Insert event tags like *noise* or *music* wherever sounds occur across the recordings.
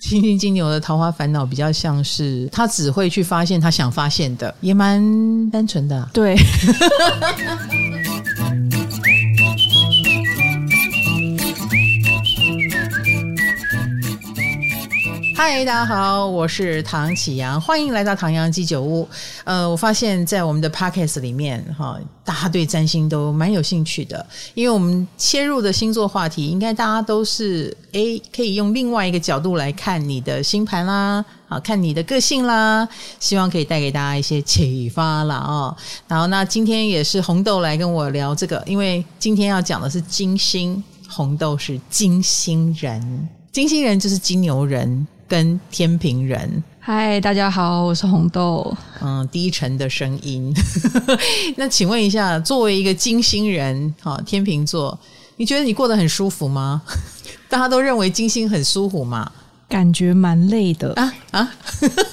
金星金牛的桃花烦恼比较像是他只会去发现他想发现的，也蛮单纯的啊。对。*laughs* 嗨，大家好，我是唐启阳，欢迎来到唐阳鸡酒屋。呃，我发现，在我们的 podcast 里面，哈，大家对占星都蛮有兴趣的，因为我们切入的星座话题，应该大家都是诶，可以用另外一个角度来看你的星盘啦，啊，看你的个性啦，希望可以带给大家一些启发啦。哦。然后，那今天也是红豆来跟我聊这个，因为今天要讲的是金星，红豆是金星人，金星人就是金牛人。跟天平人，嗨，大家好，我是红豆。嗯，低沉的声音。*laughs* 那请问一下，作为一个金星人，哈，天秤座，你觉得你过得很舒服吗？*laughs* 大家都认为金星很舒服嘛？感觉蛮累的啊啊！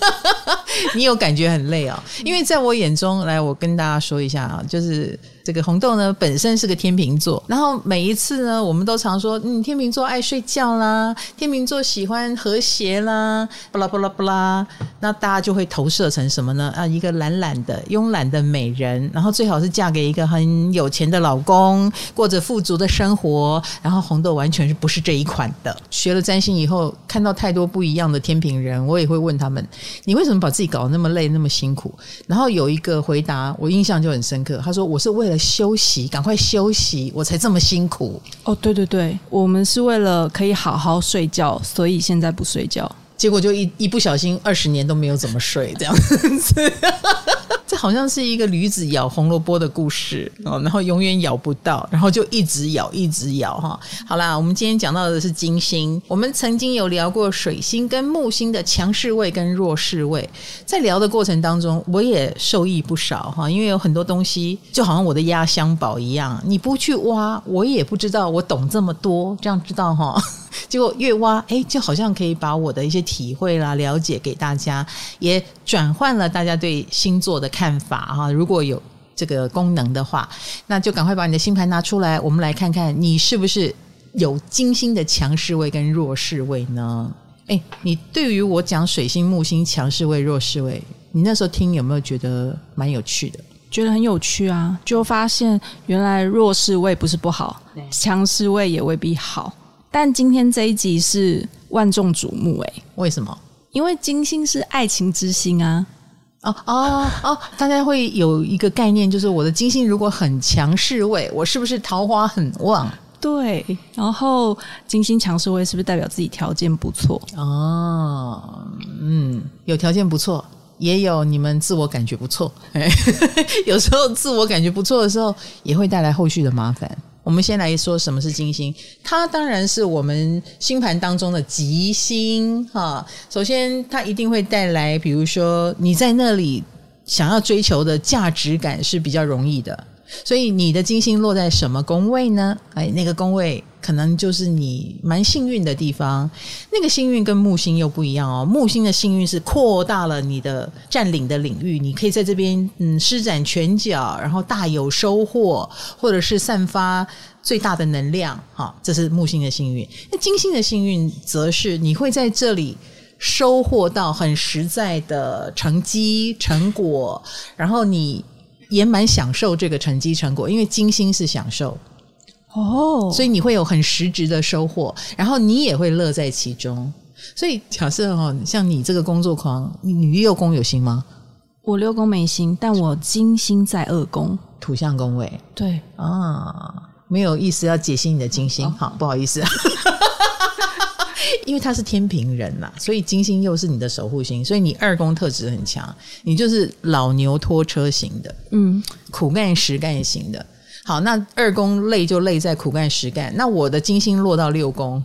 *laughs* 你有感觉很累哦？因为在我眼中，来，我跟大家说一下啊，就是。这个红豆呢，本身是个天秤座，然后每一次呢，我们都常说，嗯，天秤座爱睡觉啦，天秤座喜欢和谐啦，巴拉巴拉巴拉，那大家就会投射成什么呢？啊，一个懒懒的、慵懒的美人，然后最好是嫁给一个很有钱的老公，过着富足的生活。然后红豆完全是不是这一款的。学了占星以后，看到太多不一样的天秤人，我也会问他们，你为什么把自己搞得那么累、那么辛苦？然后有一个回答，我印象就很深刻，他说：“我是为了。”休息，赶快休息，我才这么辛苦。哦，对对对，我们是为了可以好好睡觉，所以现在不睡觉。结果就一一不小心，二十年都没有怎么睡，这样子。*laughs* 这好像是一个驴子咬红萝卜的故事哦，然后永远咬不到，然后就一直咬，一直咬哈。好啦，我们今天讲到的是金星。我们曾经有聊过水星跟木星的强势位跟弱势位，在聊的过程当中，我也受益不少哈，因为有很多东西就好像我的压箱宝一样，你不去挖，我也不知道我懂这么多，这样知道哈。结果越挖，哎，就好像可以把我的一些体会啦、了解给大家，也转换了大家对星座的看法哈。如果有这个功能的话，那就赶快把你的星盘拿出来，我们来看看你是不是有金星的强势位跟弱势位呢？哎，你对于我讲水星、木星强势位、弱势位，你那时候听有没有觉得蛮有趣的？觉得很有趣啊，就发现原来弱势位不是不好，强势位也未必好。但今天这一集是万众瞩目诶，为什么？因为金星是爱情之星啊！哦哦哦，大家会有一个概念，就是我的金星如果很强势位，我是不是桃花很旺？对，然后金星强势位是不是代表自己条件不错？哦，嗯，有条件不错，也有你们自我感觉不错。*laughs* 有时候自我感觉不错的时候，也会带来后续的麻烦。我们先来说什么是金星，它当然是我们星盘当中的吉星哈。首先，它一定会带来，比如说你在那里想要追求的价值感是比较容易的。所以你的金星落在什么宫位呢？哎，那个宫位可能就是你蛮幸运的地方。那个幸运跟木星又不一样哦。木星的幸运是扩大了你的占领的领域，你可以在这边嗯施展拳脚，然后大有收获，或者是散发最大的能量。哈，这是木星的幸运。那金星的幸运则是你会在这里收获到很实在的成绩成果，然后你。也蛮享受这个成绩成果，因为金星是享受哦，所以你会有很实质的收获，然后你也会乐在其中。所以假设哦，像你这个工作狂，你六宫有心吗？我六宫没心，但我金星在二宫土象宫位。对啊，没有意思要解析你的金星，哦、好不好意思。*laughs* 因为他是天平人呐，所以金星又是你的守护星，所以你二宫特质很强，你就是老牛拖车型的，嗯，苦干实干型的。好，那二宫累就累在苦干实干。那我的金星落到六宫，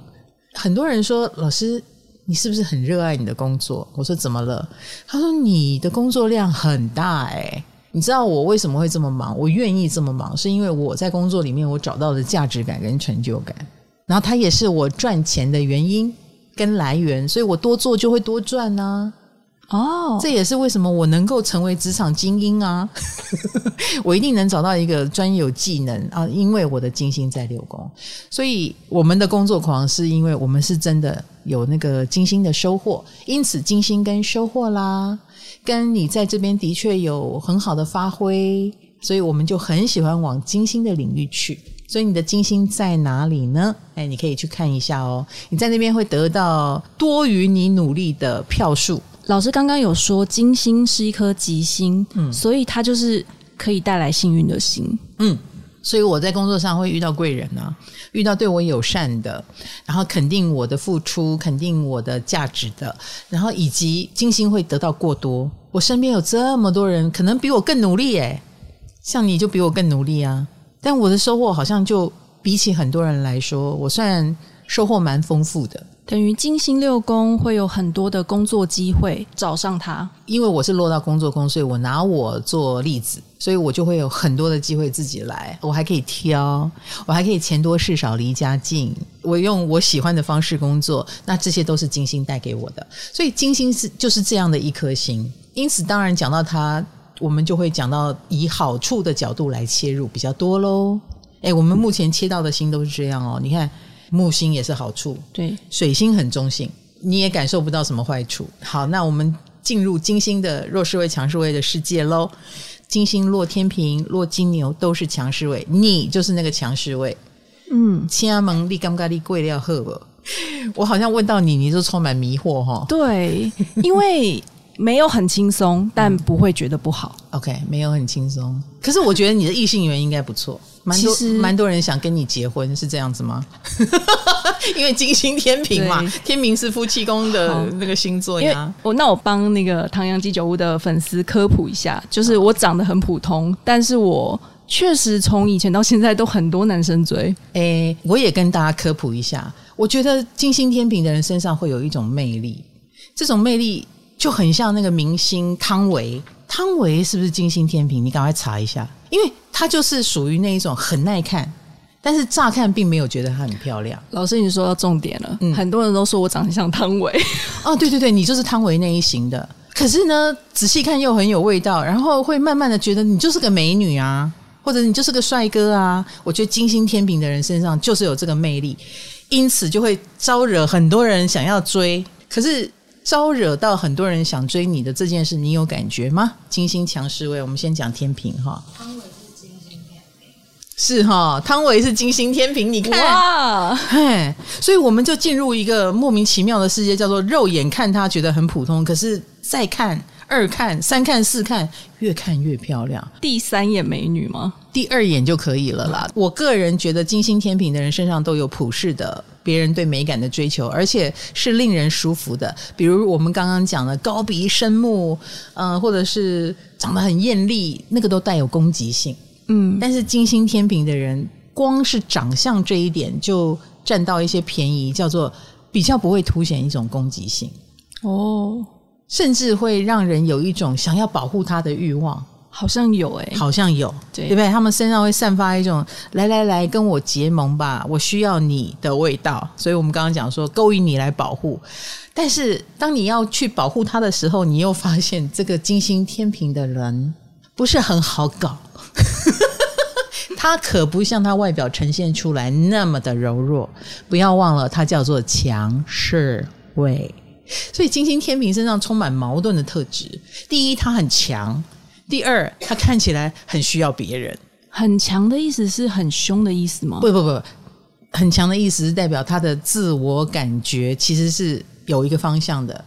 很多人说老师，你是不是很热爱你的工作？我说怎么了？他说你的工作量很大哎、你知道我为什么会这么忙？我愿意这么忙，是因为我在工作里面我找到的价值感跟成就感。然后它也是我赚钱的原因跟来源，所以我多做就会多赚呢、哦，这也是为什么我能够成为职场精英啊！*laughs* 我一定能找到一个专有技能啊，因为我的金星在六宫，所以我们的工作狂是因为我们是真的有那个金星的收获，因此金星跟收获啦，跟你在这边的确有很好的发挥，所以我们就很喜欢往金星的领域去。所以你的金星在哪里呢？哎，你可以去看一下哦。你在那边会得到多于你努力的票数。老师刚刚有说，金星是一颗吉星，嗯，所以它就是可以带来幸运的星，嗯，所以我在工作上会遇到贵人啊，遇到对我友善的，然后肯定我的付出，肯定我的价值的，然后以及金星会得到过多。我身边有这么多人，可能比我更努力诶，像你就比我更努力啊，但我的收获好像就比起很多人来说，我算收获蛮丰富的。等于金星六宫会有很多的工作机会找上他，因为我是落到工作宫，所以我拿我做例子，所以我就会有很多的机会自己来，我还可以挑，我还可以钱多事少离家近，我用我喜欢的方式工作，那这些都是金星带给我的，所以金星是就是这样的一颗星，因此当然讲到它，我们就会讲到以好处的角度来切入比较多喽。诶，我们目前切到的星都是这样哦，你看。木星也是好处，对，水星很中性，你也感受不到什么坏处。好，那我们进入金星的弱势位、强势位的世界喽。金星落天平、落金牛都是强势位，你就是那个强势位。嗯，亲阿蒙利甘咖利贵料赫不？我好像问到你，你就充满迷惑哈。对，因为。没有很轻松，但不会觉得不好。*laughs* OK，没有很轻松，可是我觉得你的异性缘应该不错，蛮多蛮多人想跟你结婚，是这样子吗？*laughs* 因为金星天平嘛，天平是夫妻宫的那个星座呀。我那我帮那个唐阳鸡酒屋的粉丝科普一下，就是我长得很普通，但是我确实从以前到现在都很多男生追。诶，我也跟大家科普一下，我觉得金星天平的人身上会有一种魅力，这种魅力。就很像那个明星汤唯，汤唯是不是金星天平？你赶快查一下，因为她就是属于那一种很耐看，但是乍看并没有觉得她很漂亮。老师，你说到重点了，嗯，很多人都说我长得像汤唯，哦，对对对，你就是汤唯那一型的。可是呢，仔细看又很有味道，然后会慢慢的觉得你就是个美女啊，或者你就是个帅哥啊。我觉得金星天平的人身上就是有这个魅力，因此就会招惹很多人想要追。可是。招惹到很多人想追你的这件事，你有感觉吗？金星强势位，我们先讲天平哈。汤唯是金星天平，是哈，汤唯是金星天平，你看，哇，嘿，所以我们就进入一个莫名其妙的世界，叫做肉眼看他觉得很普通，可是再看。二看、三看、四看，越看越漂亮。第三眼美女吗？第二眼就可以了啦。我个人觉得，金星天平的人身上都有普世的别人对美感的追求，而且是令人舒服的。比如我们刚刚讲的高鼻深目，嗯、呃，或者是长得很艳丽，那个都带有攻击性。嗯，但是金星天平的人，光是长相这一点就占到一些便宜，叫做比较不会凸显一种攻击性。哦。甚至会让人有一种想要保护他的欲望，好像有诶、欸，好像有，对，对不对？他们身上会散发一种“来来来，跟我结盟吧，我需要你的味道”。所以我们刚刚讲说勾引你来保护，但是当你要去保护他的时候，你又发现这个金星天平的人 *laughs* 不是很好搞，*laughs* 他可不像他外表呈现出来那么的柔弱。不要忘了，他叫做强势位。所以金星天平身上充满矛盾的特质。第一，他很强；第二，他看起来很需要别人。很强的意思是很凶的意思吗？不不不，很强的意思是代表他的自我感觉其实是有一个方向的。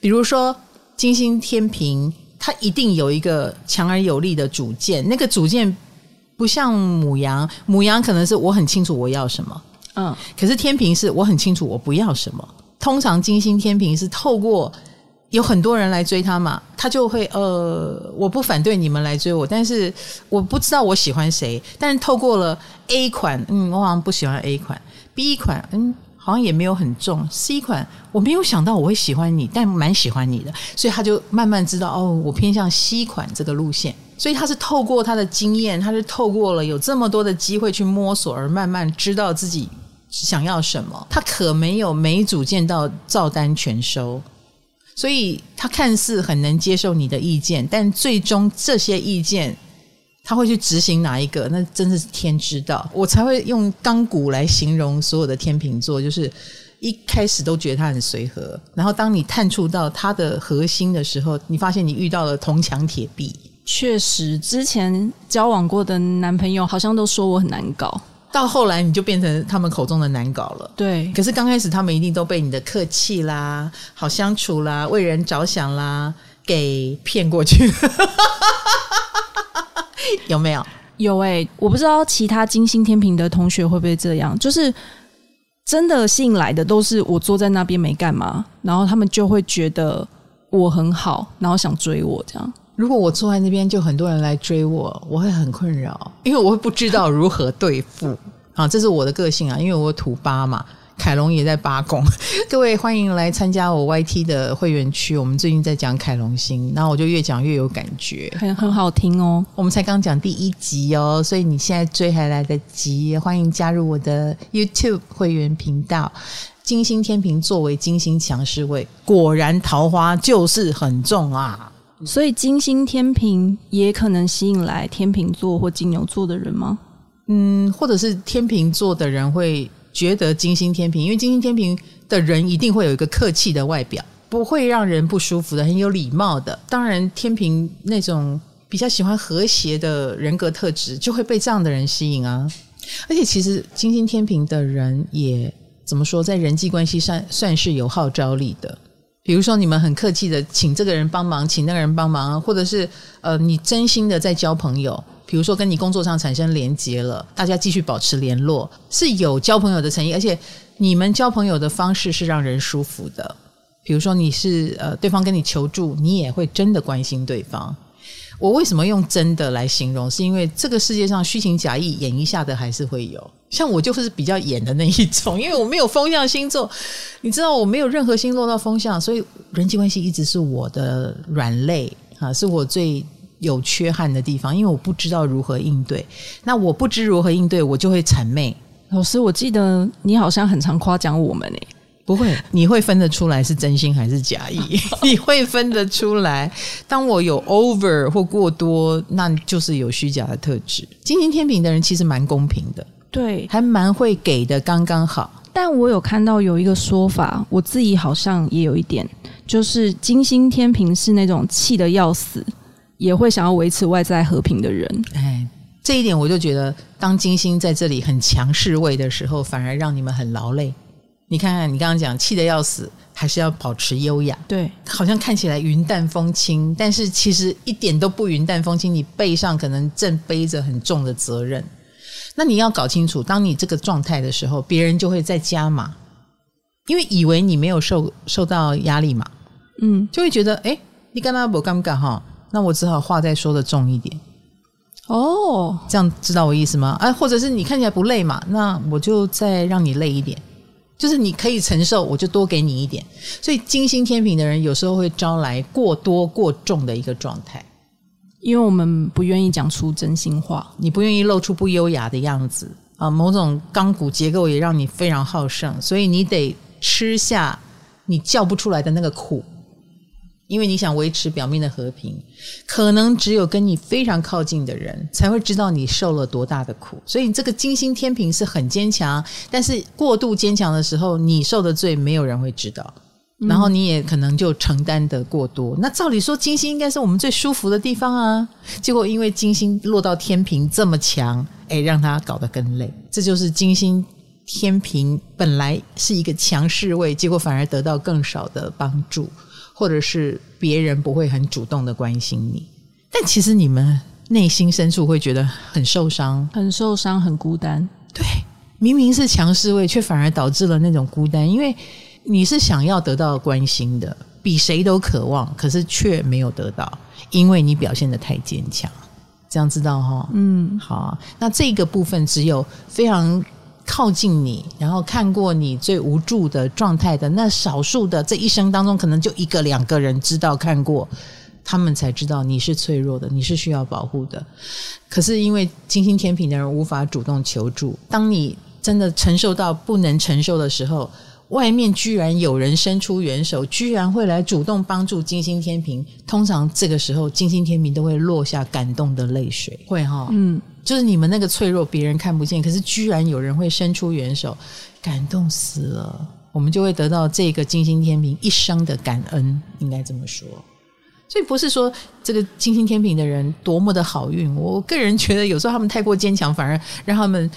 比如说金星天平，他一定有一个强而有力的主见。那个主见不像母羊，母羊可能是我很清楚我要什么，嗯，可是天平是我很清楚我不要什么。通常金星天平是透过有很多人来追他嘛，他就会呃，我不反对你们来追我，但是我不知道我喜欢谁。但是透过了 A 款，嗯，我好像不喜欢 A 款；B 款，嗯，好像也没有很重；C 款，我没有想到我会喜欢你，但蛮喜欢你的，所以他就慢慢知道哦，我偏向 C 款这个路线。所以他是透过他的经验，他是透过了有这么多的机会去摸索，而慢慢知道自己。想要什么？他可没有没主见到照单全收，所以他看似很能接受你的意见，但最终这些意见他会去执行哪一个，那真的是天知道。我才会用钢骨来形容所有的天秤座，就是一开始都觉得他很随和，然后当你探触到他的核心的时候，你发现你遇到了铜墙铁壁。确实，之前交往过的男朋友好像都说我很难搞，到后来你就变成他们口中的难搞了。对，可是刚开始他们一定都被你的客气啦、好相处啦、为人着想啦给骗过去，*laughs* 有没有？有哎、欸，我不知道其他金星天平的同学会不会这样，就是真的吸引来的都是我坐在那边没干嘛，然后他们就会觉得我很好，然后想追我这样。如果我坐在那边，就很多人来追我，我会很困扰，因为我会不知道如何对付啊。这是我的个性啊，因为我土八嘛，*laughs* 凯龙也在八宫。*laughs* 各位欢迎来参加我 YT 的会员区。我们最近在讲凯龙星，然后我就越讲越有感觉，很很好听哦。我们才刚讲第一集哦，所以你现在追还来得及。欢迎加入我的 YouTube 会员频道。金星天平作为金星强势位，果然桃花就是很重啊。所以金星天平也可能吸引来天秤座或金牛座的人吗？嗯，或者是天秤座的人会觉得金星天平，因为金星天平的人一定会有一个客气的外表，不会让人不舒服的，很有礼貌的。当然，天平那种比较喜欢和谐的人格特质，就会被这样的人吸引啊。而且，其实金星天平的人也怎么说，在人际关系上算是有号召力的。比如说，你们很客气的请这个人帮忙，请那个人帮忙，或者是呃，你真心的在交朋友。比如说，跟你工作上产生连结了，大家继续保持联络，是有交朋友的诚意，而且你们交朋友的方式是让人舒服的。比如说，你是呃，对方跟你求助，你也会真的关心对方。我为什么用真的来形容？是因为这个世界上虚情假意演一下的还是会有。像我就是比较演的那一种，因为我没有风象星座，你知道我没有任何星落到风象，所以人际关系一直是我的软肋啊，是我最有缺憾的地方，因为我不知道如何应对。那我不知如何应对，我就会谄媚。老师，我记得你好像很常夸奖我们诶。不会，*laughs* 你会分得出来是真心还是假意？*laughs* 你会分得出来。当我有 over 或过多，那就是有虚假的特质。金星天平的人其实蛮公平的，对，还蛮会给的，刚刚好。但我有看到有一个说法，我自己好像也有一点，就是金星天平是那种气得要死，也会想要维持外在和平的人。哎，这一点我就觉得，当金星在这里很强势位的时候，反而让你们很劳累。你看看，你刚刚讲气得要死，还是要保持优雅？对，好像看起来云淡风轻，但是其实一点都不云淡风轻。你背上可能正背着很重的责任。那你要搞清楚，当你这个状态的时候，别人就会再加码，因为以为你没有受受到压力嘛，嗯，就会觉得哎，你干嘛不尴尬哈？那我只好话再说的重一点。哦，这样知道我意思吗？哎，或者是你看起来不累嘛，那我就再让你累一点。就是你可以承受，我就多给你一点。所以金星天平的人有时候会招来过多过重的一个状态，因为我们不愿意讲出真心话，你不愿意露出不优雅的样子啊。某种钢骨结构也让你非常好胜，所以你得吃下你叫不出来的那个苦。因为你想维持表面的和平，可能只有跟你非常靠近的人才会知道你受了多大的苦。所以你这个金星天平是很坚强，但是过度坚强的时候，你受的罪没有人会知道，然后你也可能就承担的过多。嗯。那照理说，金星应该是我们最舒服的地方啊，结果因为金星落到天平这么强，哎，让他搞得更累。这就是金星天平本来是一个强势位，结果反而得到更少的帮助。或者是别人不会很主动的关心你，但其实你们内心深处会觉得很受伤，很受伤，很孤单。对，明明是强势位，却反而导致了那种孤单，因为你是想要得到关心的，比谁都渴望，可是却没有得到，因为你表现得太坚强。这样知道哈？嗯，好，那这个部分只有非常。靠近你，然后看过你最无助的状态的那少数的，这一生当中可能就一个两个人知道看过，他们才知道你是脆弱的，你是需要保护的。可是因为金星天平的人无法主动求助，当你真的承受到不能承受的时候，外面居然有人伸出援手，居然会来主动帮助金星天平。通常这个时候，金星天平都会落下感动的泪水，会哈、嗯，就是你们那个脆弱，别人看不见，可是居然有人会伸出援手，感动死了，我们就会得到这个金星天平一生的感恩，应该这么说。所以不是说这个金星天平的人多么的好运，我个人觉得有时候他们太过坚强，反而让他们。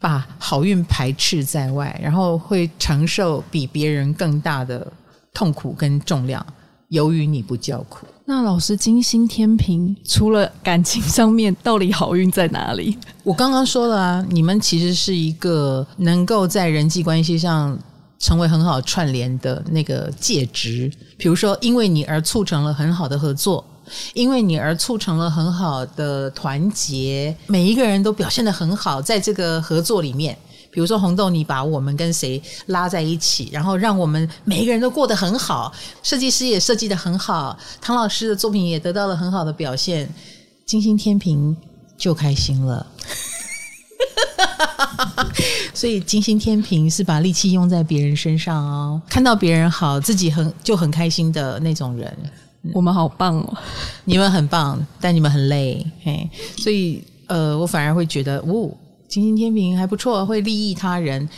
把好运排斥在外，然后会承受比别人更大的痛苦跟重量。由于你不叫苦，那老师金星天秤除了感情上面，到底好运在哪里？我刚刚说了啊，你们其实是一个能够在人际关系上成为很好串联的那个介质。比如说，因为你而促成了很好的合作。因为你而促成了很好的团结，每一个人都表现得很好，在这个合作里面，比如说红豆，你把我们跟谁拉在一起，然后让我们每一个人都过得很好，设计师也设计得很好，唐老师的作品也得到了很好的表现，金星天平就开心了。所以金星天平是把力气用在别人身上哦，看到别人好，自己很就很开心的那种人。我们好棒哦！你们很棒，但你们很累，嘿，所以呃，我反而会觉得，哦，金星天平还不错，会利益他人。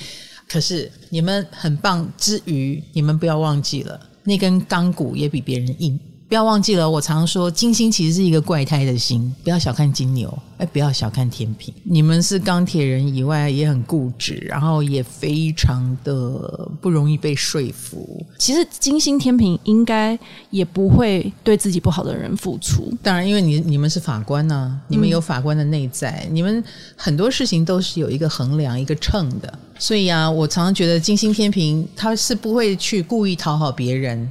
可是你们很棒之余，你们不要忘记了，那根钢骨也比别人硬。不要忘记了，我常说金星其实是一个怪胎的星，不要小看金牛，哎，不要小看天平。你们是钢铁人以外，也很固执，然后也非常的不容易被说服。其实金星天平应该也不会对自己不好的人付出。当然，因为你你们是法官呐、啊，你们有法官的内在，嗯、你们很多事情都是有一个衡量、一个秤的。所以啊，我常常觉得金星天平他是不会去故意讨好别人，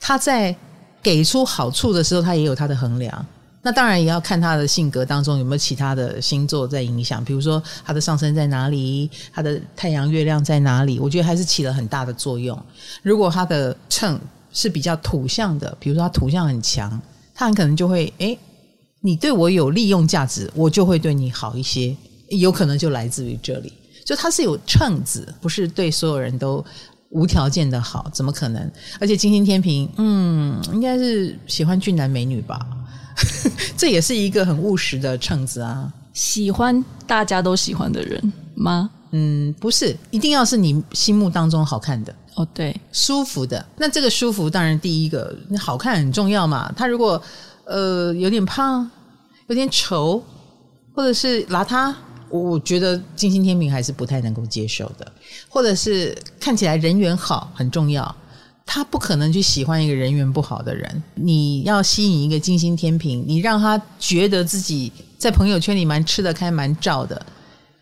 他在。给出好处的时候，他也有他的衡量。那当然也要看他的性格当中有没有其他的星座在影响，比如说他的上升在哪里，他的太阳、月亮在哪里。我觉得还是起了很大的作用。如果他的秤是比较土象的，比如说他土象很强，他很可能就会诶，你对我有利用价值，我就会对你好一些。有可能就来自于这里，就他是有秤子，不是对所有人都。无条件的好，怎么可能？而且金星天平，嗯，应该是喜欢俊男美女吧？*laughs* 这也是一个很务实的秤子啊。喜欢大家都喜欢的人吗？嗯，不是，一定要是你心目当中好看的哦。对，舒服的。那这个舒服，当然第一个，好看很重要嘛。他如果呃有点胖，有点丑，或者是邋遢。我觉得金星天平还是不太能够接受的，或者是看起来人缘好很重要，他不可能去喜欢一个人缘不好的人。你要吸引一个金星天平，你让他觉得自己在朋友圈里蛮吃得开、蛮照的，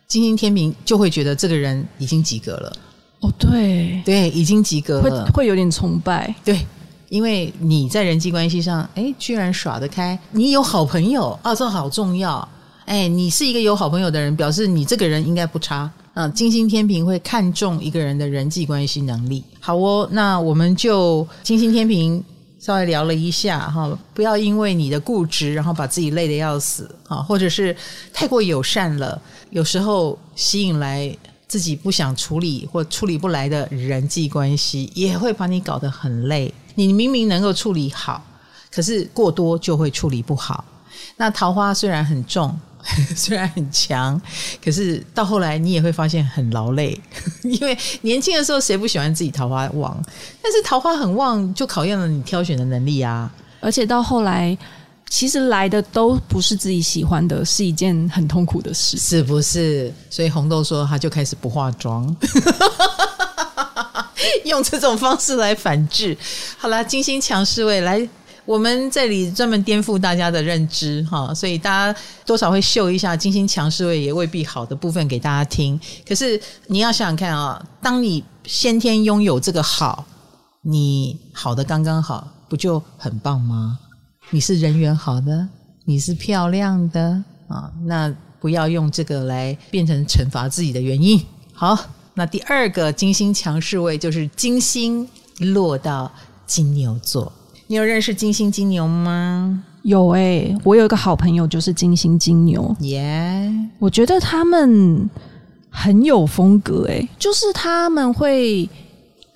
金星天平就会觉得这个人已经及格了。哦，对对，已经及格了，会会有点崇拜。对，因为你在人际关系上，哎，居然耍得开，你有好朋友啊，这好重要。哎，你是一个有好朋友的人，表示你这个人应该不差。嗯，金星天秤会看重一个人的人际关系能力。好哦，那我们就金星天秤稍微聊了一下哈，不要因为你的固执，然后把自己累得要死啊，或者是太过友善了，有时候吸引来自己不想处理或处理不来的人际关系，也会把你搞得很累。你明明能够处理好，可是过多就会处理不好。那桃花虽然很重。*laughs* 虽然很强，可是到后来你也会发现很劳累，*laughs* 因为年轻的时候谁不喜欢自己桃花旺？但是桃花很旺，就考验了你挑选的能力啊！而且到后来，其实来的都不是自己喜欢的，是一件很痛苦的事，是不是？所以红豆说，他就开始不化妆，*laughs* 用这种方式来反制。好啦，金星强势位来。我们这里专门颠覆大家的认知哈，所以大家多少会秀一下金星强势位也未必好的部分给大家听。可是你要想想看啊，当你先天拥有这个好，你好的刚刚好，不就很棒吗？你是人缘好的，你是漂亮的啊，那不要用这个来变成惩罚自己的原因。好，那第二个金星强势位就是金星落到金牛座。你有认识金星金牛吗？有哎、欸，我有一个好朋友就是金星金牛，耶.我觉得他们很有风格哎、欸，就是他们会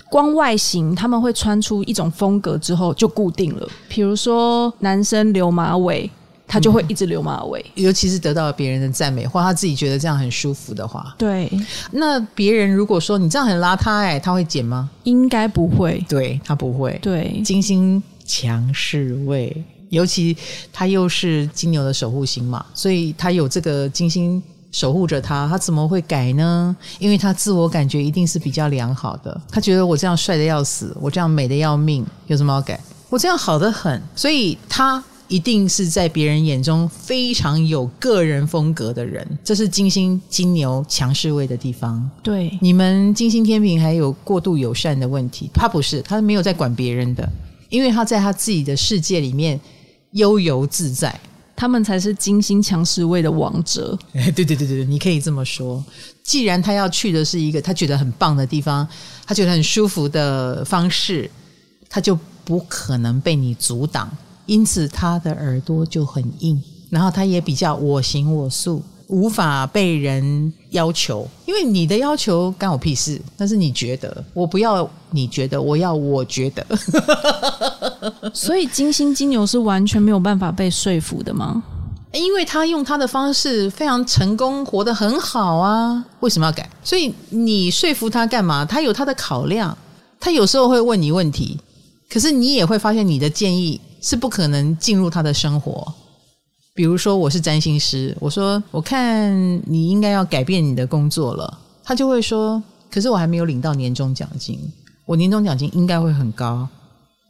光外形他们会穿出一种风格之后就固定了。比如说男生留马尾，他就会一直留马尾，嗯、尤其是得到了别人的赞美，或他自己觉得这样很舒服的话。对，那别人如果说你这样很邋遢，哎，他会剪吗？应该不会，对，他不会。对，金星强势位，尤其他又是金牛的守护星嘛，所以他有这个金星。守护着他，他怎么会改呢？因为他自我感觉一定是比较良好的。他觉得我这样帅的要死，我这样美的要命，有什么要改？我这样好的很，所以他一定是在别人眼中非常有个人风格的人。这是金星金牛强势位的地方。对，你们金星天平还有过度友善的问题，他不是，他没有在管别人的，因为他在他自己的世界里面悠游自在。他们才是金星强势位的王者。*laughs* 对对对对对，你可以这么说。既然他要去的是一个他觉得很棒的地方，他觉得很舒服的方式，他就不可能被你阻挡。因此，他的耳朵就很硬，然后他也比较我行我素。无法被人要求，因为你的要求干我屁事。但是你觉得，我不要你觉得，我要我觉得。*laughs* 所以金星金牛是完全没有办法被说服的吗？因为他用他的方式非常成功，活得很好啊，为什么要改？所以你说服他干嘛？他有他的考量，他有时候会问你问题，可是你也会发现你的建议是不可能进入他的生活。比如说，我是占星师，我说我看你应该要改变你的工作了，他就会说，可是我还没有领到年终奖金，我年终奖金应该会很高，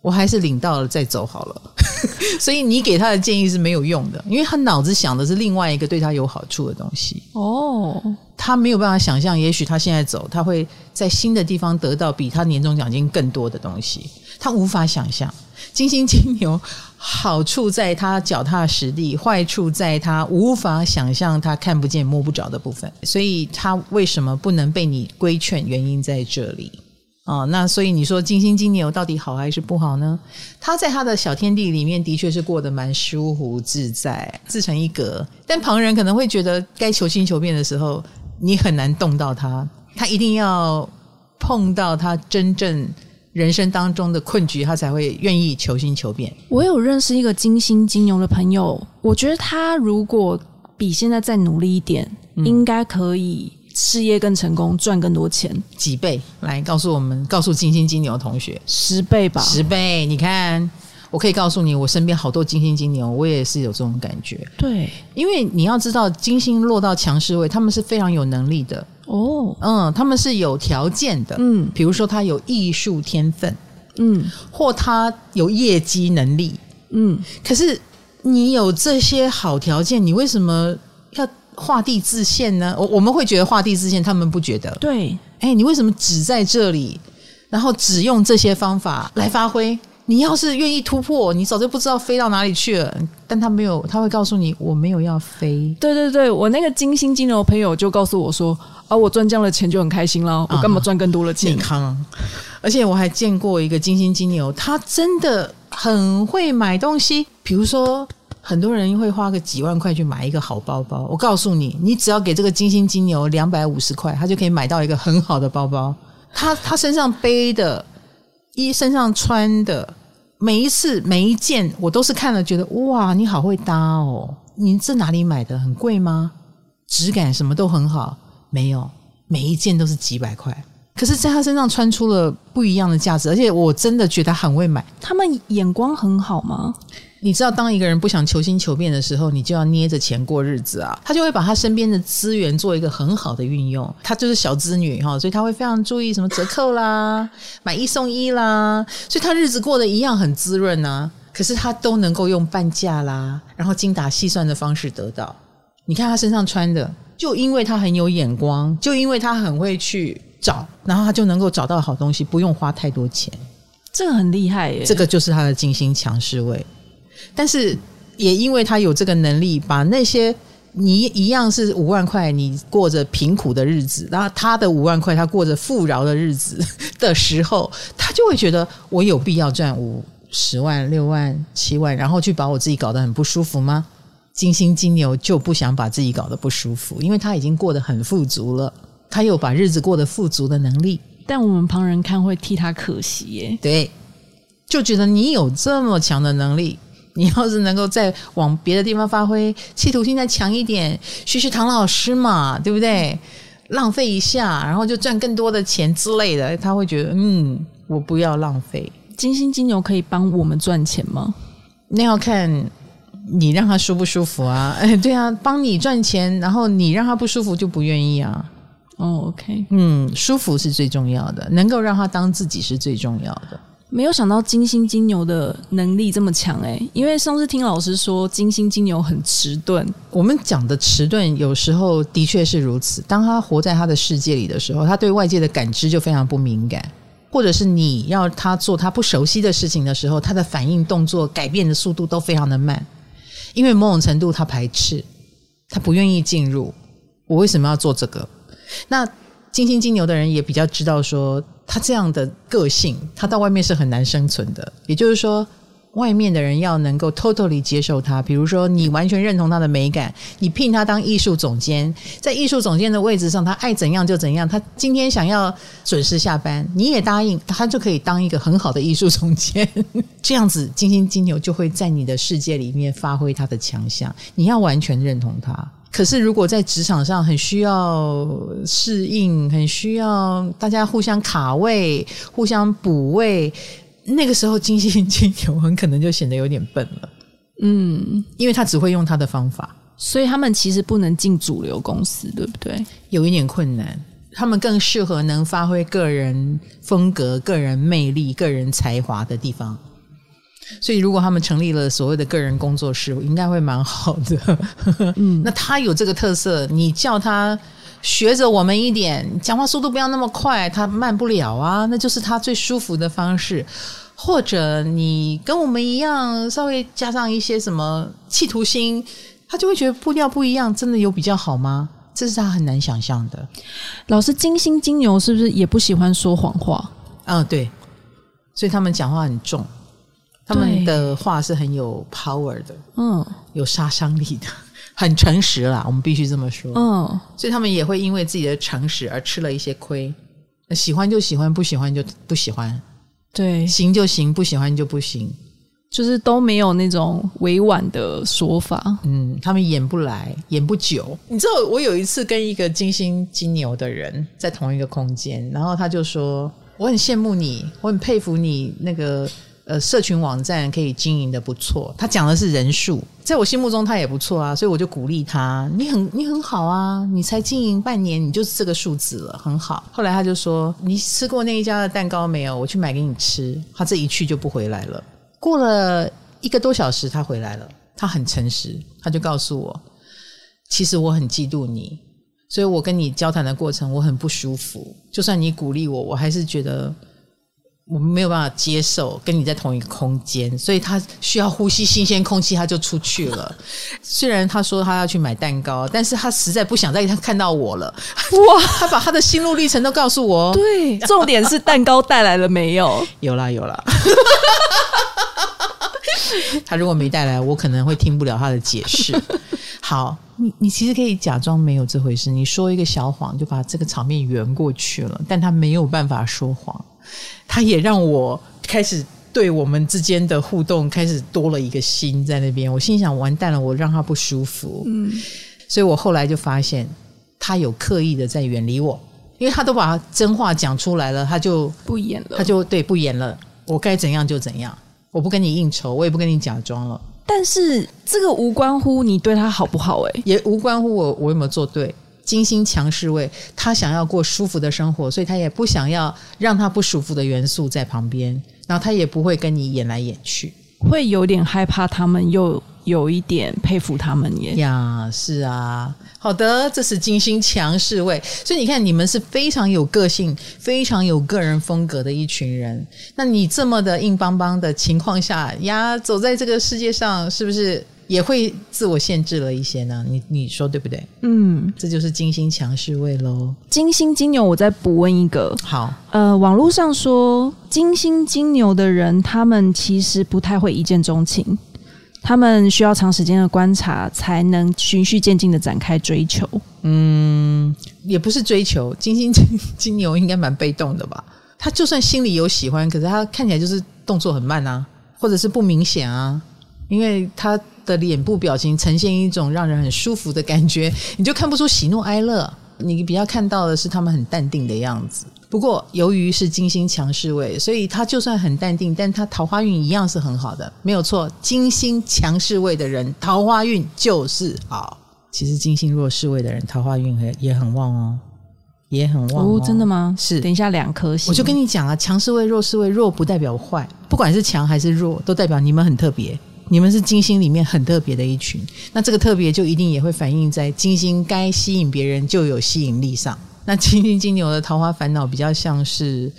我还是领到了再走好了。*laughs* 所以你给他的建议是没有用的，因为他脑子想的是另外一个对他有好处的东西。哦，他没有办法想象，也许他现在走，他会在新的地方得到比他年终奖金更多的东西，他无法想象。金星金牛好处在他脚踏实地，坏处在他无法想象他看不见摸不着的部分。所以他为什么不能被你规劝？原因在这里哦。那所以你说金星金牛到底好还是不好呢？他在他的小天地里面的确是过得蛮舒服自在，自成一格。但旁人可能会觉得，该求新求变的时候，你很难动到他。他一定要碰到他真正。人生当中的困局，他才会愿意求新求变。我有认识一个金星金牛的朋友，我觉得他如果比现在再努力一点，嗯、应该可以事业更成功，赚更多钱，几倍？来告诉我们，告诉金星金牛的同学，十倍吧，十倍。你看，我可以告诉你，我身边好多金星金牛，我也是有这种感觉。对，因为你要知道，金星落到强势位，他们是非常有能力的。哦，嗯，他们是有条件的，嗯，比如说他有艺术天分，嗯，或他有业绩能力，嗯，可是你有这些好条件，你为什么要画地自限呢？我我们会觉得画地自限，他们不觉得，对，哎，你为什么只在这里，然后只用这些方法来发挥？你要是愿意突破，你早就不知道飞到哪里去了。但他没有，他会告诉你，我没有要飞。对对对，我那个金星金牛朋友就告诉我说。啊、我赚这样的钱就很开心了，我干嘛赚更多的钱？健康，而且我还见过一个金星金牛，他真的很会买东西。比如说，很多人会花个几万块去买一个好包包。我告诉你，你只要给这个金星金牛两百五十块，他就可以买到一个很好的包包。他他身上背的，一身上穿的，每一次每一件，我都是看了觉得哇，你好会搭哦！你这哪里买的？很贵吗？质感什么都很好。没有，每一件都是几百块，可是在他身上穿出了不一样的价值，而且我真的觉得很会买。他们眼光很好吗？你知道，当一个人不想求新求变的时候，你就要捏着钱过日子啊。他就会把他身边的资源做一个很好的运用。他就是小资女哈，所以他会非常注意什么折扣啦，*laughs* 买一送一啦，所以他日子过得一样很滋润啊。可是他都能够用半价啦，然后精打细算的方式得到。你看他身上穿的。就因为他很有眼光，就因为他很会去找，然后他就能够找到好东西，不用花太多钱。这个很厉害耶！这个就是他的金星强势位。但是也因为他有这个能力，把那些你一样是五万块，你过着贫苦的日子，然后他的五万块，他过着富饶的日子的时候，他就会觉得我有必要赚五十万、六万、七万，然后去把我自己搞得很不舒服吗？金星金牛就不想把自己搞得不舒服，因为他已经过得很富足了，他有把日子过得富足的能力，但我们旁人看会替他可惜耶。对，就觉得你有这么强的能力，你要是能够再往别的地方发挥，企图心再强一点，学学唐老师嘛，对不对？浪费一下，然后就赚更多的钱之类的，他会觉得，嗯，我不要浪费。金星金牛可以帮我们赚钱吗？那要看你让他舒不舒服啊。哎，*laughs* 对啊，帮你赚钱，然后你让他不舒服就不愿意啊。哦，OK，嗯，舒服是最重要的，能够让他当自己是最重要的。没有想到金星金牛的能力这么强哎，因为上次听老师说金星金牛很迟钝，我们讲的迟钝有时候的确是如此。当他活在他的世界里的时候，他对外界的感知就非常不敏感，或者是你要他做他不熟悉的事情的时候，他的反应、动作、改变的速度都非常的慢，因为某种程度他排斥，他不愿意进入。我为什么要做这个？那金星金牛的人也比较知道说。他这样的个性，他到外面是很难生存的。也就是说，外面的人要能够 totally 接受他。比如说，你完全认同他的美感，你聘他当艺术总监，在艺术总监的位置上，他爱怎样就怎样。他今天想要准时下班，你也答应，他就可以当一个很好的艺术总监。这样子，金星金牛就会在你的世界里面发挥他的强项。你要完全认同他。可是，如果在职场上很需要适应，很需要大家互相卡位、互相补位，那个时候金星金牛很可能就显得有点笨了。嗯，因为他只会用他的方法，所以他们其实不能进主流公司，对不对？有一点困难。他们更适合能发挥个人风格、个人魅力、个人才华的地方。所以，如果他们成立了所谓的个人工作室，应该会蛮好的。嗯，*laughs* 那他有这个特色，你叫他学着我们一点，讲话速度不要那么快，他慢不了啊。那就是他最舒服的方式。或者你跟我们一样，稍微加上一些什么企图心，他就会觉得步调不一样，真的有比较好吗？这是他很难想象的。老师，金星金牛是不是也不喜欢说谎话？嗯，对，所以他们讲话很重。他们的话是很有 power 的，嗯，有杀伤力的，*laughs* 很诚实啦。我们必须这么说，嗯，所以他们也会因为自己的诚实而吃了一些亏。喜欢就喜欢，不喜欢就不喜欢，对，行就行，不喜欢就不行，就是都没有那种委婉的说法。嗯，他们演不来，演不久。你知道，我有一次跟一个金星金牛的人在同一个空间，然后他就说：“我很羡慕你，我很佩服你那个。”呃，社群网站可以经营得不错。他讲的是人数，在我心目中他也不错啊，所以我就鼓励他。你很你很好啊，你才经营半年，你就是这个数字了，很好。后来他就说：“你吃过那一家的蛋糕没有？我去买给你吃。”他这一去就不回来了。过了一个多小时，他回来了。他很诚实，他就告诉我：“其实我很嫉妒你，所以我跟你交谈的过程我很不舒服。就算你鼓励我，我还是觉得。”我们没有办法接受跟你在同一个空间，所以他需要呼吸新鲜空气，他就出去了。*laughs* 虽然他说他要去买蛋糕，但是他实在不想再看到我了。哇！*laughs* 他把他的心路历程都告诉我。对，重点是蛋糕带来了没有？*laughs* 有啦，有啦。他如果没带来，我可能会听不了他的解释。好，你你其实可以假装没有这回事，你说一个小谎，就把这个场面圆过去了。但他没有办法说谎。他也让我开始对我们之间的互动开始多了一个心在那边。我心想：完蛋了，我让他不舒服。嗯，所以我后来就发现，他有刻意的在远离我，因为他都把真话讲出来了，他就不演了，他就对不演了。我该怎样就怎样，我不跟你应酬，我也不跟你假装了。但是这个无关乎你对他好不好，欸，诶，也无关乎我我有没有做对。金星强势位，他想要过舒服的生活，所以他也不想要让他不舒服的元素在旁边，然后他也不会跟你演来演去，会有点害怕他们，又有一点佩服他们耶。呀，是啊，好的，这是金星强势位，所以你看，你们是非常有个性、非常有个人风格的一群人。那你这么的硬邦邦的情况下呀，走在这个世界上，是不是？也会自我限制了一些呢，你你说对不对？嗯，这就是金星强势位喽。金星金牛，我再补问一个。好，呃，网络上说金星金牛的人，他们其实不太会一见钟情，他们需要长时间的观察，才能循序渐进的展开追求。嗯，也不是追求，金星金金牛应该蛮被动的吧？他就算心里有喜欢，可是他看起来就是动作很慢啊，或者是不明显啊，因为他的脸部表情呈现一种让人很舒服的感觉，*laughs* 你就看不出喜怒哀乐，你比较看到的是他们很淡定的样子。不过由于是金星强势位，所以他就算很淡定，但他桃花运一样是很好的，没有错。金星强势位的人桃花运就是好，其实金星弱势位的人桃花运也很旺哦。也很旺哦，哦，真的吗？是，等一下两颗星，我就跟你讲啊，强势位、弱势位，弱不代表坏，不管是强还是弱，都代表你们很特别，你们是金星里面很特别的一群。那这个特别就一定也会反映在金星该吸引别人就有吸引力上。那金星金牛的桃花烦恼比较像是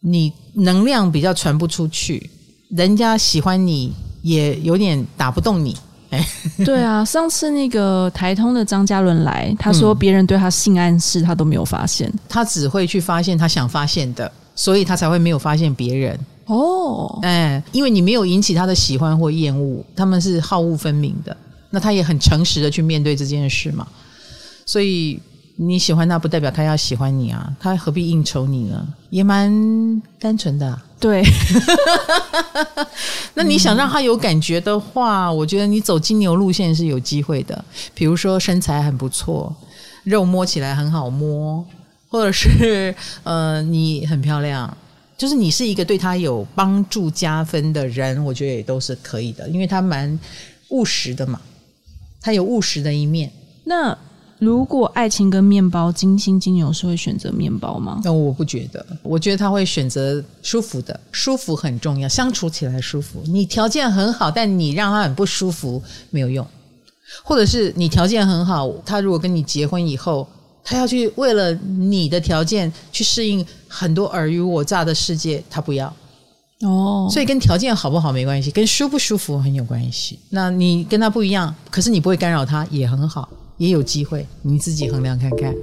你能量比较传不出去，人家喜欢你也有点打不动你。*laughs* 对啊，上次那个台通的张嘉伦来，他说别人对他性暗示，他都没有发现，嗯，他只会去发现他想发现的，所以他才会没有发现别人。哦，哎，因为你没有引起他的喜欢或厌恶，他们是好恶分明的，那他也很诚实的去面对这件事嘛，所以。你喜欢他不代表他要喜欢你啊，他何必应酬你呢？也蛮单纯的啊。对，*laughs* 那你想让他有感觉的话，嗯，我觉得你走金牛路线是有机会的。比如说身材很不错，肉摸起来很好摸，或者是呃你很漂亮，就是你是一个对他有帮助加分的人，我觉得也都是可以的，因为他蛮务实的嘛，他有务实的一面。那。如果爱情跟面包，金星金牛是会选择面包吗？那我不觉得，我觉得他会选择舒服的，舒服很重要，相处起来舒服。你条件很好，但你让他很不舒服没有用。或者是你条件很好，他如果跟你结婚以后，他要去为了你的条件去适应很多尔虞我诈的世界，他不要。哦，所以跟条件好不好没关系，跟舒不舒服很有关系。那你跟他不一样，可是你不会干扰他，也很好。也有机会，你自己衡量看看。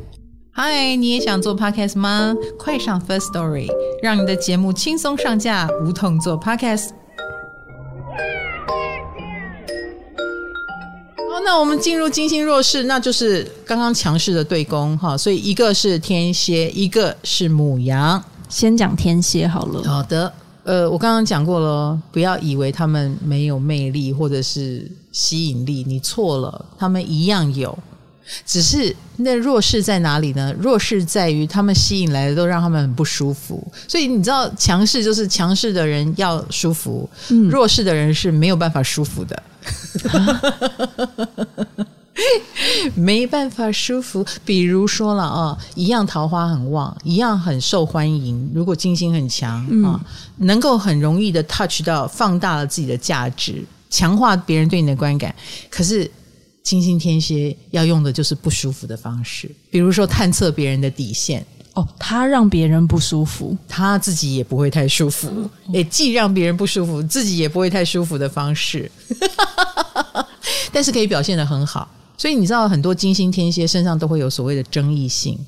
嗨，你也想做 podcast 吗？快上 First Story，让你的节目轻松上架，无痛做 podcast。好，那我们进入金星弱势，那就是刚刚强势的对攻哈，所以一个是天蝎，一个是母羊。先讲天蝎好了。好的。呃，我刚刚讲过了，不要以为他们没有魅力或者是吸引力，你错了，他们一样有，只是那弱势在哪里呢？弱势在于他们吸引来的都让他们很不舒服，所以你知道，强势就是强势的人要舒服，嗯，弱势的人是没有办法舒服的。啊 *laughs* 没办法舒服，比如说了啊，一样桃花很旺，一样很受欢迎。如果金星很强、嗯、啊，能够很容易的 touch 到，放大了自己的价值，强化别人对你的观感。可是金星天蝎要用的就是不舒服的方式，比如说探测别人的底线。哦，他让别人不舒服，他自己也不会太舒服。也既让别人不舒服，自己也不会太舒服的方式，*laughs* 但是可以表现的很好。所以你知道，很多金星天蝎身上都会有所谓的争议性，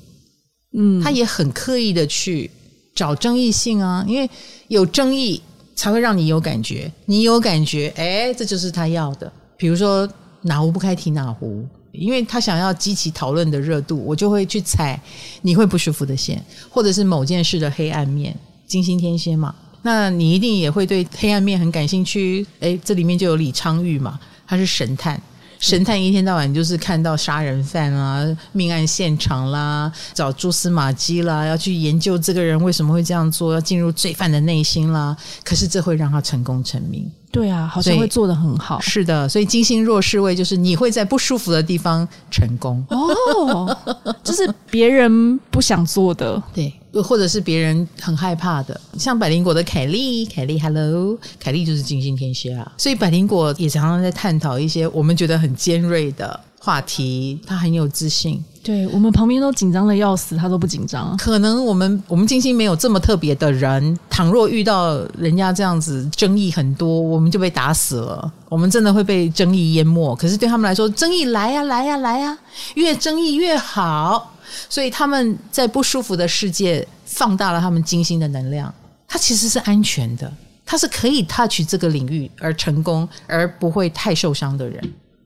嗯，他也很刻意的去找争议性啊，因为有争议才会让你有感觉，你有感觉，哎，这就是他要的。比如说哪壶不开提哪壶，因为他想要激起讨论的热度，我就会去踩你会不舒服的线，或者是某件事的黑暗面。金星天蝎嘛，那你一定也会对黑暗面很感兴趣。哎，这里面就有李昌钰嘛，他是神探。神探一天到晚就是看到杀人犯啊、命案现场啦，找蛛丝马迹啦，要去研究这个人为什么会这样做，要进入罪犯的内心啦。可是这会让他成功成名。对啊，好像会做的很好。是的，所以金星弱势位就是你会在不舒服的地方成功哦，就是别人不想做的，*laughs* 对，或者是别人很害怕的。像百灵果的凯莉，凯莉，Hello，凯莉就是金星天蝎啊，所以百灵果也常常在探讨一些我们觉得很尖锐的话题，他很有自信。对，我们旁边都紧张的要死，他都不紧张。可能我们我们金星没有这么特别的人，倘若遇到人家这样子争议很多，我们就被打死了。我们真的会被争议淹没。可是对他们来说，争议来呀来呀来呀，越争议越好。所以他们在不舒服的世界放大了他们金星的能量。它其实是安全的。他是可以 touch 这个领域而成功，而不会太受伤的人。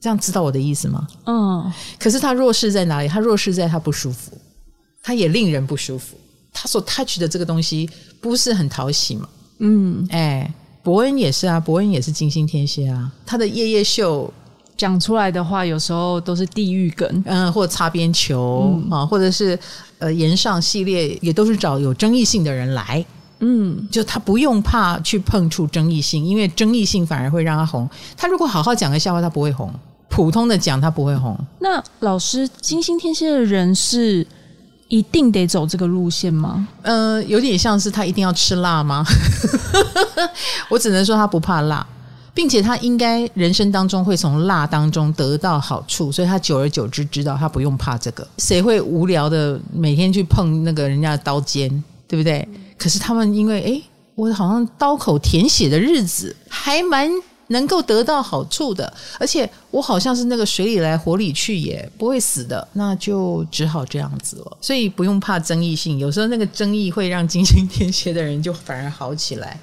这样知道我的意思吗？嗯。可是他弱势在哪里？他弱势在他不舒服，他也令人不舒服。他所 touch 的这个东西不是很讨喜嘛？嗯，哎，伯恩也是啊，伯恩也是金星天蝎啊。他的夜夜秀讲出来的话，有时候都是地狱梗，嗯，或擦边球、嗯、啊，或者是呃炎上系列，也都是找有争议性的人来。嗯，就他不用怕去碰触争议性，因为争议性反而会让他红。他如果好好讲个笑话，他不会红；普通的讲，他不会红。那老师，金星天蝎的人是一定得走这个路线吗？呃，有点像是他一定要吃辣吗？*laughs* 我只能说他不怕辣，并且他应该人生当中会从辣当中得到好处，所以他久而久之知道他不用怕这个。谁会无聊的每天去碰那个人家的刀尖，对不对？可是他们因为诶，我好像刀口舔血的日子还蛮能够得到好处的，而且我好像是那个水里来火里去也不会死的，那就只好这样子了。所以不用怕争议性，有时候那个争议会让金星天蝎的人就反而好起来，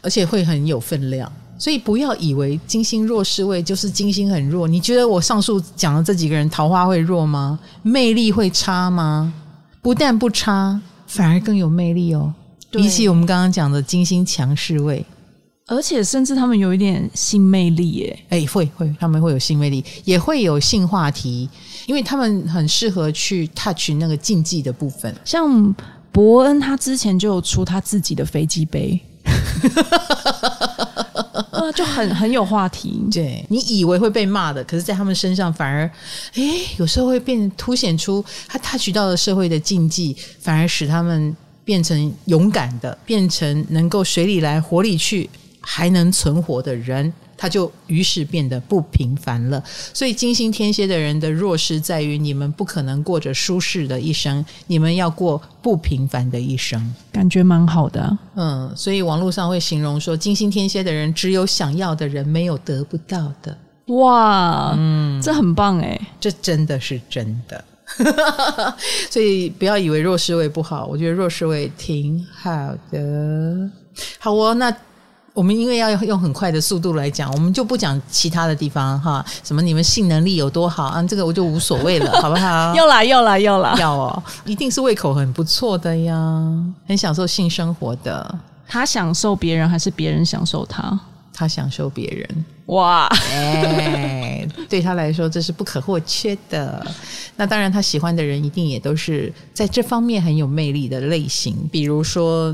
而且会很有分量。所以不要以为金星弱势位就是金星很弱。你觉得我上述讲的这几个人桃花会弱吗？魅力会差吗？不但不差。反而更有魅力哦，比起我们刚刚讲的金星强势位，而且甚至他们有一点性魅力耶，哎，会会，他们会有性魅力，也会有性话题，因为他们很适合去 touch 那个禁忌的部分。像伯恩，他之前就有出他自己的飞机杯。*laughs* 就很很有话题，对，你以为会被骂的，可是，在他们身上反而，哎，有时候会变凸显出他 touch 到了社会的禁忌，反而使他们变成勇敢的，变成能够水里来火里去，还能存活的人。他就于是变得不平凡了。所以金星天蝎的人的弱势在于，你们不可能过着舒适的一生，你们要过不平凡的一生。感觉蛮好的，嗯。所以网络上会形容说，金星天蝎的人只有想要的人，没有得不到的。哇，嗯，这很棒诶，这真的是真的。*laughs* 所以不要以为弱势位不好，我觉得弱势位挺好的。好哦，那。我们因为要用很快的速度来讲，我们就不讲其他的地方哈。什么你们性能力有多好啊？这个我就无所谓了，好不好？*laughs* 要啦，要啦，要啦，要哦，一定是胃口很不错的呀，很享受性生活的。他享受别人还是别人享受他？他享受别人。哇，哎，对他来说这是不可或缺的。那当然，他喜欢的人一定也都是在这方面很有魅力的类型，比如说。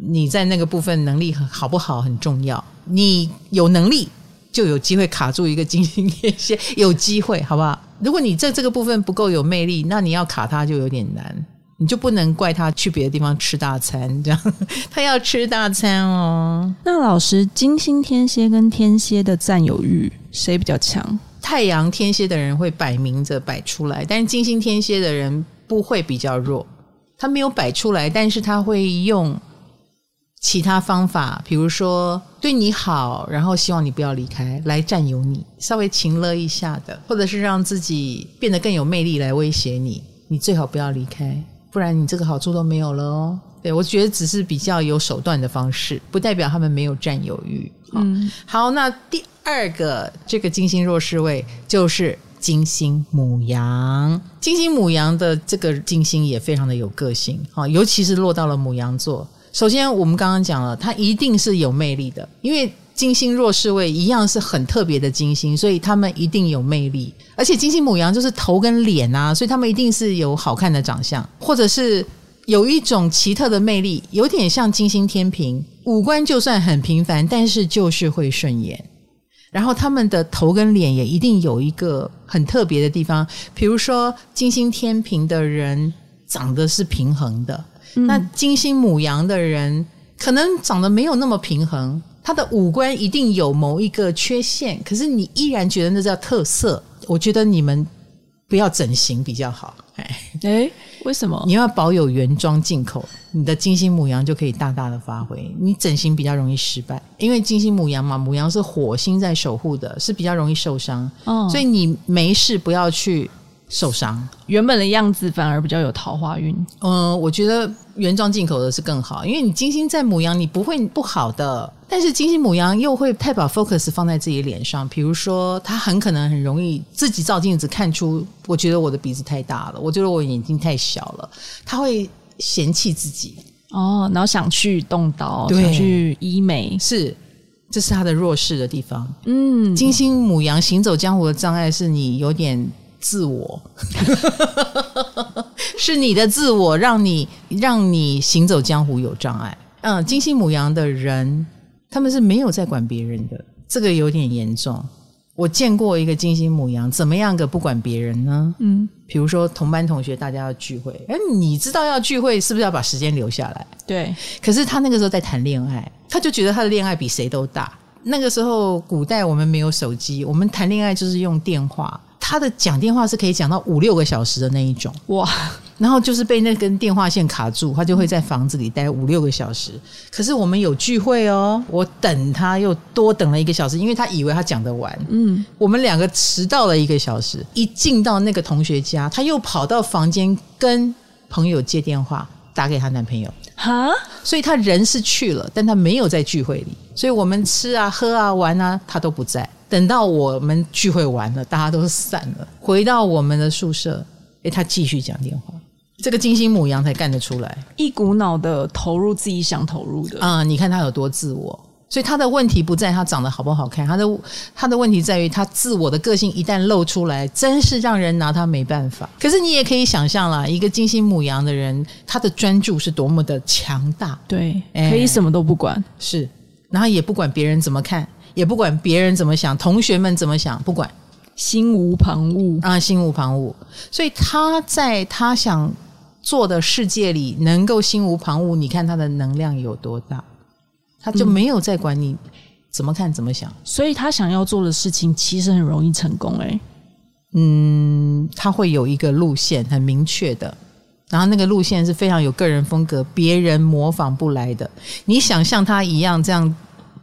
你在那个部分能力好不好很重要，你有能力就有机会卡住一个金星天蝎，有机会好不好？如果你在这个部分不够有魅力，那你要卡他就有点难，你就不能怪他去别的地方吃大餐，这样他要吃大餐哦。*laughs* 那老师，金星天蝎跟天蝎的占有欲谁比较强？太阳天蝎的人会摆明着摆出来，但是金星天蝎的人不会比较弱，他没有摆出来，但是他会用。其他方法，比如说对你好，然后希望你不要离开，来占有你，稍微情勒一下的，或者是让自己变得更有魅力来威胁你，你最好不要离开，不然你这个好处都没有了哦。对，我觉得只是比较有手段的方式，不代表他们没有占有欲。嗯，好，那第二个这个金星弱势位就是金星母羊，金星母羊的这个金星也非常的有个性，哈，尤其是落到了母羊座。首先，我们刚刚讲了，他一定是有魅力的，因为金星弱势位一样是很特别的金星，所以他们一定有魅力。而且金星母羊就是头跟脸啊，所以他们一定是有好看的长相，或者是有一种奇特的魅力，有点像金星天平，五官就算很平凡，但是就是会顺眼。然后他们的头跟脸也一定有一个很特别的地方，比如说金星天平的人长得是平衡的。那金星母羊的人可能长得没有那么平衡，他的五官一定有某一个缺陷，可是你依然觉得那叫特色。我觉得你们不要整形比较好。*laughs* 哎哎，为什么？你要保有原装进口，你的金星母羊就可以大大的发挥。你整形比较容易失败，因为金星母羊嘛，母羊是火星在守护的，是比较容易受伤。哦，所以你没事不要去受伤，原本的样子反而比较有桃花运。嗯，我觉得原装进口的是更好，因为你金星在母羊，你不会不好的。但是金星母羊又会太把 focus 放在自己脸上，比如说他很可能很容易自己照镜子看出，我觉得我的鼻子太大了，我觉得我眼睛太小了，他会嫌弃自己哦，然后想去动刀，想去医美，是，这是他的弱势的地方。嗯，金星母羊行走江湖的障碍是你有点。自我 *laughs* 是你的自我，让你让你行走江湖有障碍。嗯，金星母羊的人，他们是没有在管别人的，这个有点严重。我见过一个金星母羊，怎么样个不管别人呢？嗯，比如说同班同学大家要聚会，哎，你知道要聚会是不是要把时间留下来？对。可是他那个时候在谈恋爱，他就觉得他的恋爱比谁都大。那个时候古代我们没有手机，我们谈恋爱就是用电话。他的讲电话是可以讲到五六个小时的那一种哇，然后就是被那根电话线卡住，他就会在房子里待五六个小时。可是我们有聚会哦，我等他又多等了一个小时，因为他以为他讲得完。嗯，我们两个迟到了一个小时，一进到那个同学家，他又跑到房间跟朋友接电话，打给他男朋友。哈，所以他人是去了，但他没有在聚会里，所以我们吃啊、喝啊、玩啊，他都不在。等到我们聚会完了，大家都散了，回到我们的宿舍，诶，他继续讲电话，这个金星母羊才干得出来，一股脑的投入自己想投入的啊、嗯！你看他有多自我，所以他的问题不在他长得好不好看，他的他的问题在于他自我的个性一旦露出来，真是让人拿他没办法。可是你也可以想象啦，一个金星母羊的人，他的专注是多么的强大，对，可以什么都不管，是，然后也不管别人怎么看。也不管别人怎么想，同学们怎么想，不管，心无旁骛啊，心无旁骛。所以他在他想做的世界里能够心无旁骛，你看他的能量有多大，他就没有在管你怎么看怎么想。所以他想要做的事情其实很容易成功，哎，嗯，他会有一个路线很明确的，然后那个路线是非常有个人风格，别人模仿不来的。你想像他一样这样。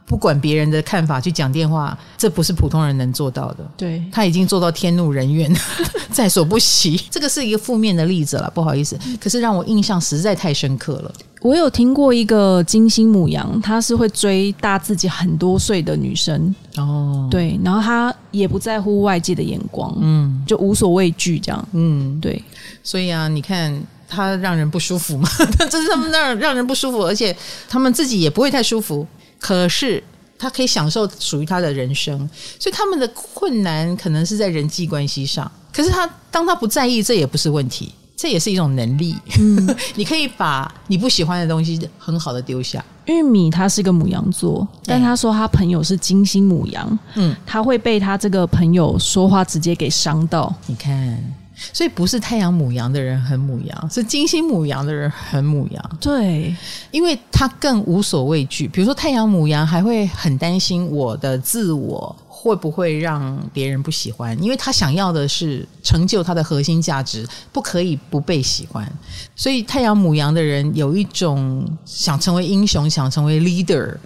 不管别人的看法去讲电话，这不是普通人能做到的。对，他已经做到天怒人怨，*laughs* 在所不惜。这个是一个负面的例子了，不好意思。可是让我印象实在太深刻了。我有听过一个金星母羊，他是会追大自己很多岁的女生哦，对，然后他也不在乎外界的眼光，嗯，就无所畏惧这样，嗯，对。所以啊，你看他让人不舒服嘛，*laughs* 这是他们让让人不舒服，而且他们自己也不会太舒服。可是他可以享受属于他的人生，所以他们的困难可能是在人际关系上。可是他当他不在意，这也不是问题，这也是一种能力。嗯，*laughs* 你可以把你不喜欢的东西很好的丢下。玉米他是个母羊座，但他说他朋友是金星母羊，嗯，他会被他这个朋友说话直接给伤到。你看。所以不是太阳母羊的人很母羊，是金星母羊的人很母羊。对，因为他更无所畏惧。比如说太阳母羊还会很担心我的自我会不会让别人不喜欢，因为他想要的是成就他的核心价值，不可以不被喜欢。所以太阳母羊的人有一种想成为英雄，想成为 leader。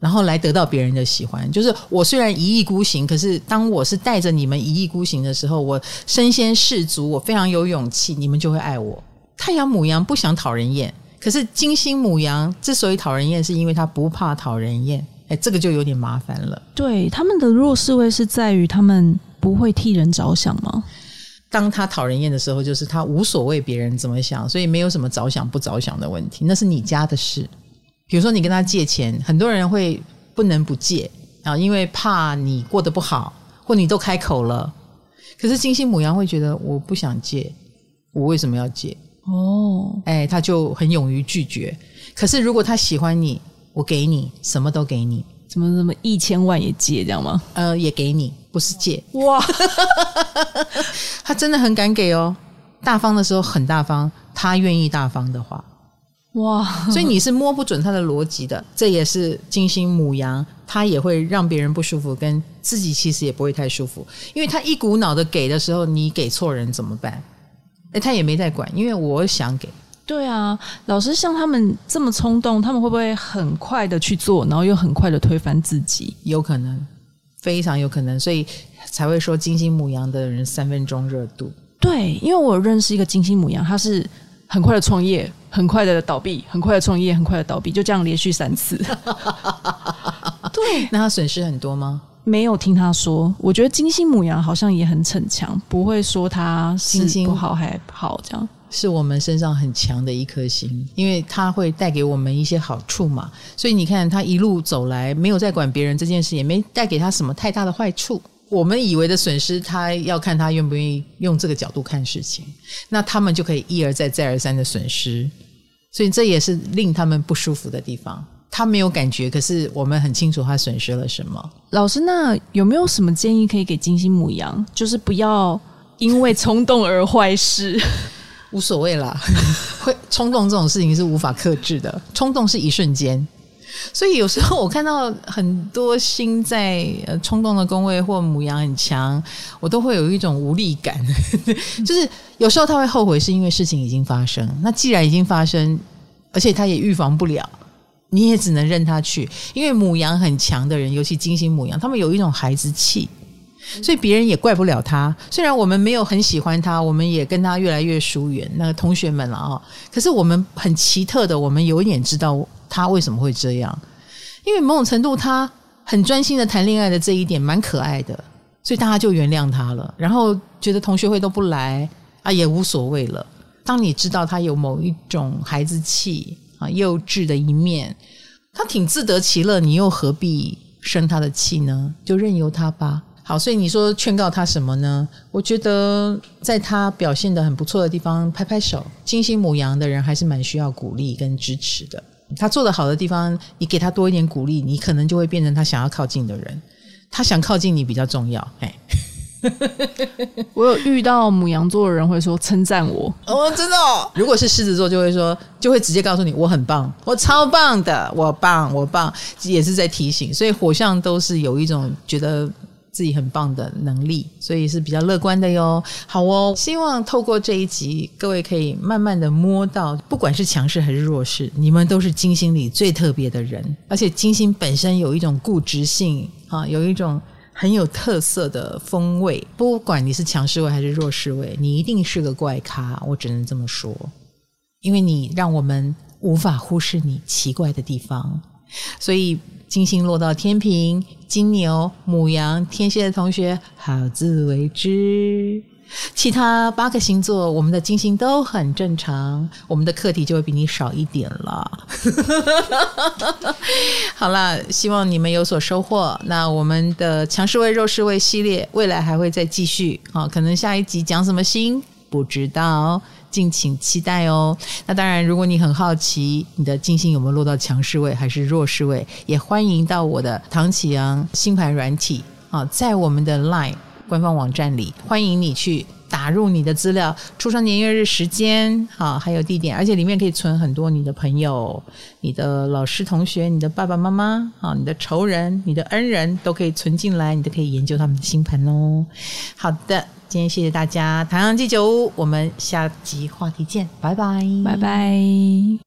然后来得到别人的喜欢，就是我虽然一意孤行，可是当我是带着你们一意孤行的时候，我身先士卒，我非常有勇气，你们就会爱我。太阳母羊不想讨人厌，可是金星母羊之所以讨人厌，是因为他不怕讨人厌。哎，这个就有点麻烦了。对，他们的弱势位是在于他们不会替人着想吗？当他讨人厌的时候，就是他无所谓别人怎么想，所以没有什么着想不着想的问题，那是你家的事。比如说，你跟他借钱，很多人会不能不借啊，因为怕你过得不好，或你都开口了。可是金星母羊会觉得，我不想借，我为什么要借？哦，哎，他就很勇于拒绝。可是如果他喜欢你，我给你什么都给你，怎么怎么一千万也借这样吗？呃，也给你，不是借。哇，*laughs* 他真的很敢给哦，大方的时候很大方，他愿意大方的话。哇，*laughs* 所以你是摸不准他的逻辑的，这也是金星母羊，他也会让别人不舒服，跟自己其实也不会太舒服，因为他一股脑的给的时候，你给错人怎么办？哎，他也没在管，因为我想给。对啊，老师像他们这么冲动，他们会不会很快的去做，然后又很快的推翻自己？有可能，非常有可能，所以才会说金星母羊的人三分钟热度。对，因为我认识一个金星母羊，他是很快的创业，很快的倒闭，很快的创业，很快的倒闭，就这样连续三次。*laughs* 对，那他损失很多吗？没有听他说。我觉得金星母羊好像也很逞强，不会说他心情不好还好这样。是我们身上很强的一颗星，因为它会带给我们一些好处嘛。所以你看，他一路走来，没有在管别人这件事，也没带给他什么太大的坏处。我们以为的损失，他要看他愿不愿意用这个角度看事情，那他们就可以一而再、再而三的损失，所以这也是令他们不舒服的地方。他没有感觉，可是我们很清楚他损失了什么。老师，那有没有什么建议可以给金星母羊？就是不要因为冲动而坏事，无所谓啦。*laughs* 会冲动这种事情是无法克制的，冲动是一瞬间。所以有时候我看到很多星在呃冲动的宫位或母羊很强，我都会有一种无力感。*laughs* 就是有时候他会后悔，是因为事情已经发生。那既然已经发生，而且他也预防不了，你也只能任他去。因为母羊很强的人，尤其金星母羊，他们有一种孩子气，所以别人也怪不了他。虽然我们没有很喜欢他，我们也跟他越来越疏远。那同学们了啊，可是我们很奇特的，我们有一点知道。他为什么会这样？因为某种程度，他很专心的谈恋爱的这一点蛮可爱的，所以大家就原谅他了。然后觉得同学会都不来啊，也无所谓了。当你知道他有某一种孩子气啊、幼稚的一面，他挺自得其乐，你又何必生他的气呢？就任由他吧。好，所以你说劝告他什么呢？我觉得在他表现得很不错的地方拍拍手。金星母羊的人还是蛮需要鼓励跟支持的。他做的好的地方，你给他多一点鼓励，你可能就会变成他想要靠近的人。他想靠近你比较重要。哎，*laughs* 我有遇到母羊座的人会说称赞我，哦，真的哦。如果是狮子座，就会说，就会直接告诉你我很棒，我超棒的，我棒，我棒，也是在提醒。所以火象都是有一种觉得。自己很棒的能力，所以是比较乐观的哟。好哦，希望透过这一集，各位可以慢慢的摸到，不管是强势还是弱势，你们都是金星里最特别的人。而且金星本身有一种固执性啊，有一种很有特色的风味。不管你是强势位还是弱势位，你一定是个怪咖，我只能这么说，因为你让我们无法忽视你奇怪的地方。所以金星落到天秤、金牛、母羊、天蝎的同学，好自为之。其他八个星座，我们的金星都很正常，我们的课题就会比你少一点了。*laughs* 好了，希望你们有所收获。那我们的强势位、弱势位系列，未来还会再继续。好，可能下一集讲什么星，不知道。敬请期待哦。那当然，如果你很好奇你的金星有没有落到强势位还是弱势位，也欢迎到我的唐启阳星盘软体啊，在我们的 LINE 官方网站里，欢迎你去打入你的资料，出生年月日时间啊，还有地点，而且里面可以存很多你的朋友、你的老师、同学、你的爸爸妈妈啊、你的仇人、你的恩人都可以存进来，你都可以研究他们的星盘哦。好的。今天谢谢大家，唐阳鸡酒屋，我们下集话题见，拜拜，拜拜。